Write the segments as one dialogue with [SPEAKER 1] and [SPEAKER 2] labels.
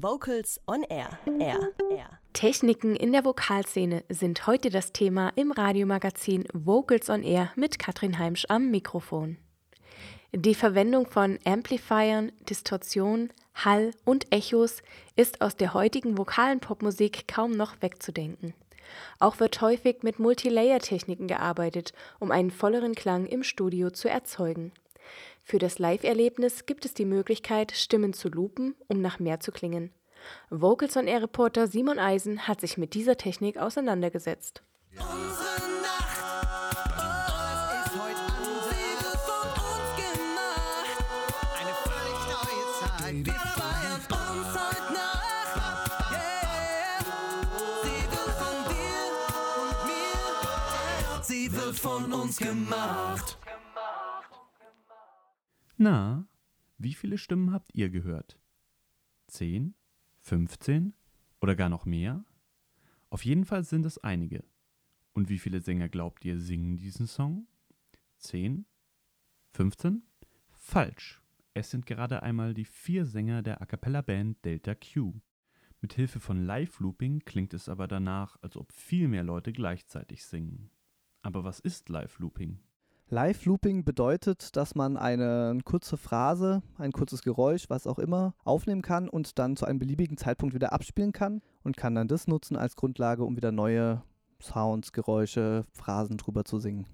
[SPEAKER 1] Vocals on Air. Air. Air.
[SPEAKER 2] Techniken in der Vokalszene sind heute das Thema im Radiomagazin Vocals on Air mit Katrin Heimsch am Mikrofon. Die Verwendung von Amplifiern, Distortion, Hall und Echos ist aus der heutigen vokalen Popmusik kaum noch wegzudenken. Auch wird häufig mit Multilayer-Techniken gearbeitet, um einen volleren Klang im Studio zu erzeugen. Für das Live-Erlebnis gibt es die Möglichkeit, Stimmen zu loopen, um nach mehr zu klingen. Vocals on Air Reporter Simon Eisen hat sich mit dieser Technik auseinandergesetzt.
[SPEAKER 3] Unsere Nacht, es ist heute anders. Sie wird von uns gemacht.
[SPEAKER 4] Na, wie viele Stimmen habt ihr gehört? Zehn? 15 oder gar noch mehr? Auf jeden Fall sind es einige. Und wie viele Sänger glaubt ihr singen diesen Song? 10? 15? Falsch. Es sind gerade einmal die vier Sänger der A cappella Band Delta Q. Mit Hilfe von Live-Looping klingt es aber danach, als ob viel mehr Leute gleichzeitig singen. Aber was ist Live-Looping?
[SPEAKER 5] Live-Looping bedeutet, dass man eine kurze Phrase, ein kurzes Geräusch, was auch immer, aufnehmen kann und dann zu einem beliebigen Zeitpunkt wieder abspielen kann und kann dann das nutzen als Grundlage, um wieder neue Sounds, Geräusche, Phrasen drüber zu singen.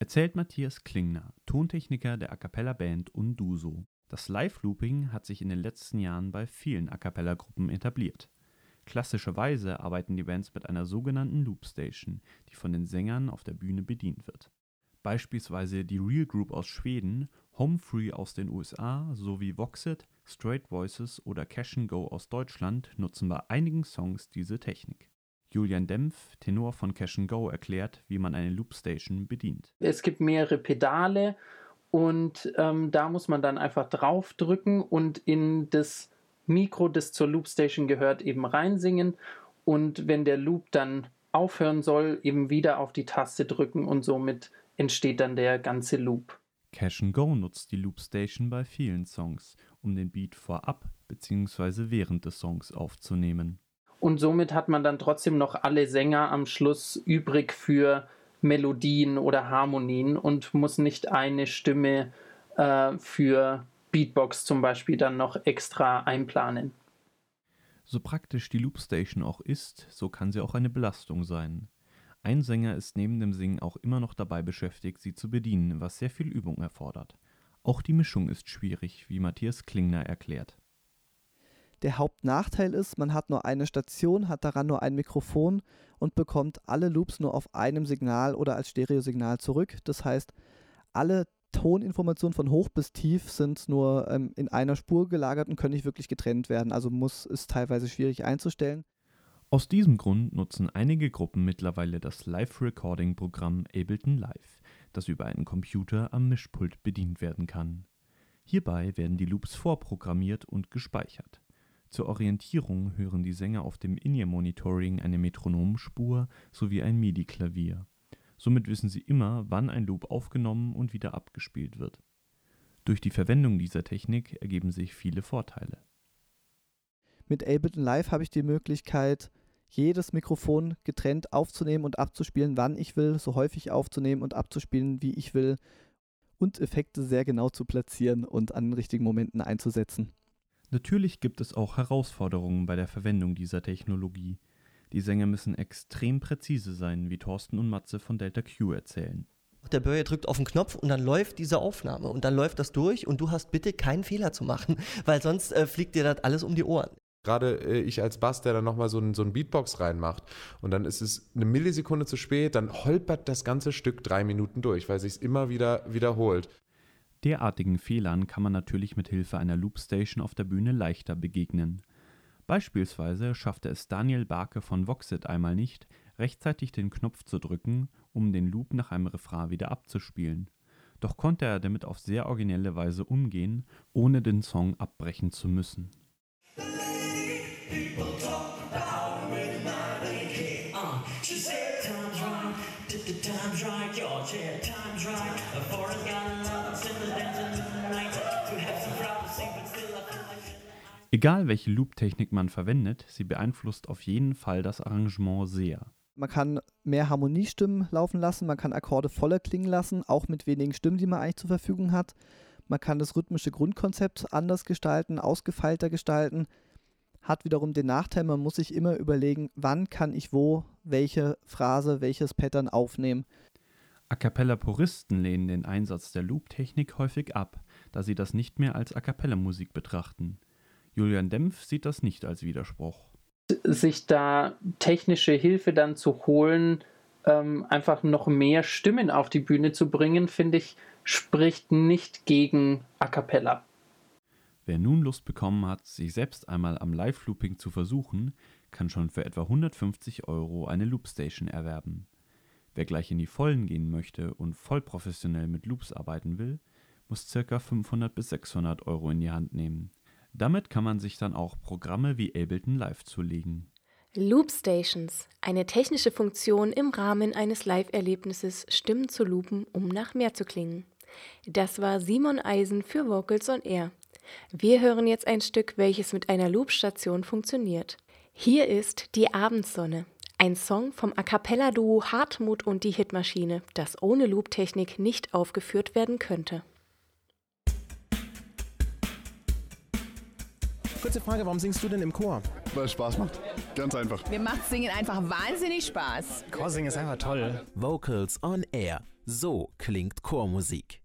[SPEAKER 4] Erzählt Matthias Klingner, Tontechniker der A cappella Band Unduso. Das Live-Looping hat sich in den letzten Jahren bei vielen A cappella Gruppen etabliert. Klassischerweise arbeiten die Bands mit einer sogenannten Loopstation, die von den Sängern auf der Bühne bedient wird. Beispielsweise die Real Group aus Schweden, Home Free aus den USA sowie Voxit, Straight Voices oder Cash Go aus Deutschland nutzen bei einigen Songs diese Technik. Julian Dempf, Tenor von Cash Go, erklärt, wie man eine Loopstation bedient.
[SPEAKER 6] Es gibt mehrere Pedale und ähm, da muss man dann einfach draufdrücken und in das Mikro, das zur Loopstation gehört, eben reinsingen. Und wenn der Loop dann aufhören soll, eben wieder auf die Taste drücken und somit entsteht dann der ganze Loop.
[SPEAKER 4] Cash Go nutzt die Loopstation bei vielen Songs, um den Beat vorab bzw. während des Songs aufzunehmen.
[SPEAKER 6] Und somit hat man dann trotzdem noch alle Sänger am Schluss übrig für Melodien oder Harmonien und muss nicht eine Stimme äh, für Beatbox zum Beispiel dann noch extra einplanen.
[SPEAKER 4] So praktisch die Loopstation auch ist, so kann sie auch eine Belastung sein. Ein Sänger ist neben dem Singen auch immer noch dabei beschäftigt, sie zu bedienen, was sehr viel Übung erfordert. Auch die Mischung ist schwierig, wie Matthias Klingner erklärt.
[SPEAKER 5] Der Hauptnachteil ist, man hat nur eine Station, hat daran nur ein Mikrofon und bekommt alle Loops nur auf einem Signal oder als Stereosignal zurück. Das heißt, alle Toninformationen von hoch bis tief sind nur ähm, in einer Spur gelagert und können nicht wirklich getrennt werden. Also muss ist teilweise schwierig einzustellen.
[SPEAKER 4] Aus diesem Grund nutzen einige Gruppen mittlerweile das Live-Recording-Programm Ableton Live, das über einen Computer am Mischpult bedient werden kann. Hierbei werden die Loops vorprogrammiert und gespeichert. Zur Orientierung hören die Sänger auf dem In-Ear-Monitoring eine Metronomspur sowie ein MIDI-Klavier. Somit wissen sie immer, wann ein Loop aufgenommen und wieder abgespielt wird. Durch die Verwendung dieser Technik ergeben sich viele Vorteile.
[SPEAKER 5] Mit Ableton Live habe ich die Möglichkeit, jedes Mikrofon getrennt aufzunehmen und abzuspielen, wann ich will, so häufig aufzunehmen und abzuspielen, wie ich will und Effekte sehr genau zu platzieren und an den richtigen Momenten einzusetzen.
[SPEAKER 4] Natürlich gibt es auch Herausforderungen bei der Verwendung dieser Technologie. Die Sänger müssen extrem präzise sein, wie Thorsten und Matze von Delta Q erzählen.
[SPEAKER 7] Der Börje drückt auf den Knopf und dann läuft diese Aufnahme und dann läuft das durch und du hast bitte keinen Fehler zu machen, weil sonst äh, fliegt dir das alles um die Ohren.
[SPEAKER 8] Gerade äh, ich als Bass, der dann nochmal so ein, so ein Beatbox reinmacht und dann ist es eine Millisekunde zu spät, dann holpert das ganze Stück drei Minuten durch, weil sich es immer wieder wiederholt.
[SPEAKER 4] Derartigen Fehlern kann man natürlich mit Hilfe einer Loopstation auf der Bühne leichter begegnen. Beispielsweise schaffte es Daniel Barke von Voxit einmal nicht, rechtzeitig den Knopf zu drücken, um den Loop nach einem Refrain wieder abzuspielen. Doch konnte er damit auf sehr originelle Weise umgehen, ohne den Song abbrechen zu müssen. Egal welche Loop-Technik man verwendet, sie beeinflusst auf jeden Fall das Arrangement sehr.
[SPEAKER 5] Man kann mehr Harmoniestimmen laufen lassen, man kann Akkorde voller klingen lassen, auch mit wenigen Stimmen, die man eigentlich zur Verfügung hat. Man kann das rhythmische Grundkonzept anders gestalten, ausgefeilter gestalten. Hat wiederum den Nachteil, man muss sich immer überlegen, wann kann ich wo welche Phrase, welches Pattern aufnehmen.
[SPEAKER 4] A cappella-Puristen lehnen den Einsatz der Loop-Technik häufig ab, da sie das nicht mehr als A cappella-Musik betrachten. Julian Dempf sieht das nicht als Widerspruch.
[SPEAKER 6] sich da technische Hilfe dann zu holen, ähm, einfach noch mehr Stimmen auf die Bühne zu bringen, finde ich, spricht nicht gegen A cappella.
[SPEAKER 4] Wer nun Lust bekommen hat, sich selbst einmal am Live-Looping zu versuchen, kann schon für etwa 150 Euro eine Loopstation erwerben. Wer gleich in die Vollen gehen möchte und voll professionell mit Loops arbeiten will, muss ca. 500 bis 600 Euro in die Hand nehmen. Damit kann man sich dann auch Programme wie Ableton Live zulegen.
[SPEAKER 2] Loop Stations, eine technische Funktion im Rahmen eines Live-Erlebnisses, Stimmen zu loopen, um nach mehr zu klingen. Das war Simon Eisen für Vocals on Air. Wir hören jetzt ein Stück, welches mit einer Loopstation funktioniert. Hier ist Die Abendsonne, ein Song vom A cappella-Duo Hartmut und die Hitmaschine, das ohne Loop-Technik nicht aufgeführt werden könnte.
[SPEAKER 9] Kurze Frage, warum singst du denn im Chor?
[SPEAKER 10] Weil es Spaß macht. Ganz einfach.
[SPEAKER 11] Mir macht Singen einfach wahnsinnig Spaß.
[SPEAKER 9] Chorsingen ist einfach toll.
[SPEAKER 12] Vocals on Air. So klingt Chormusik.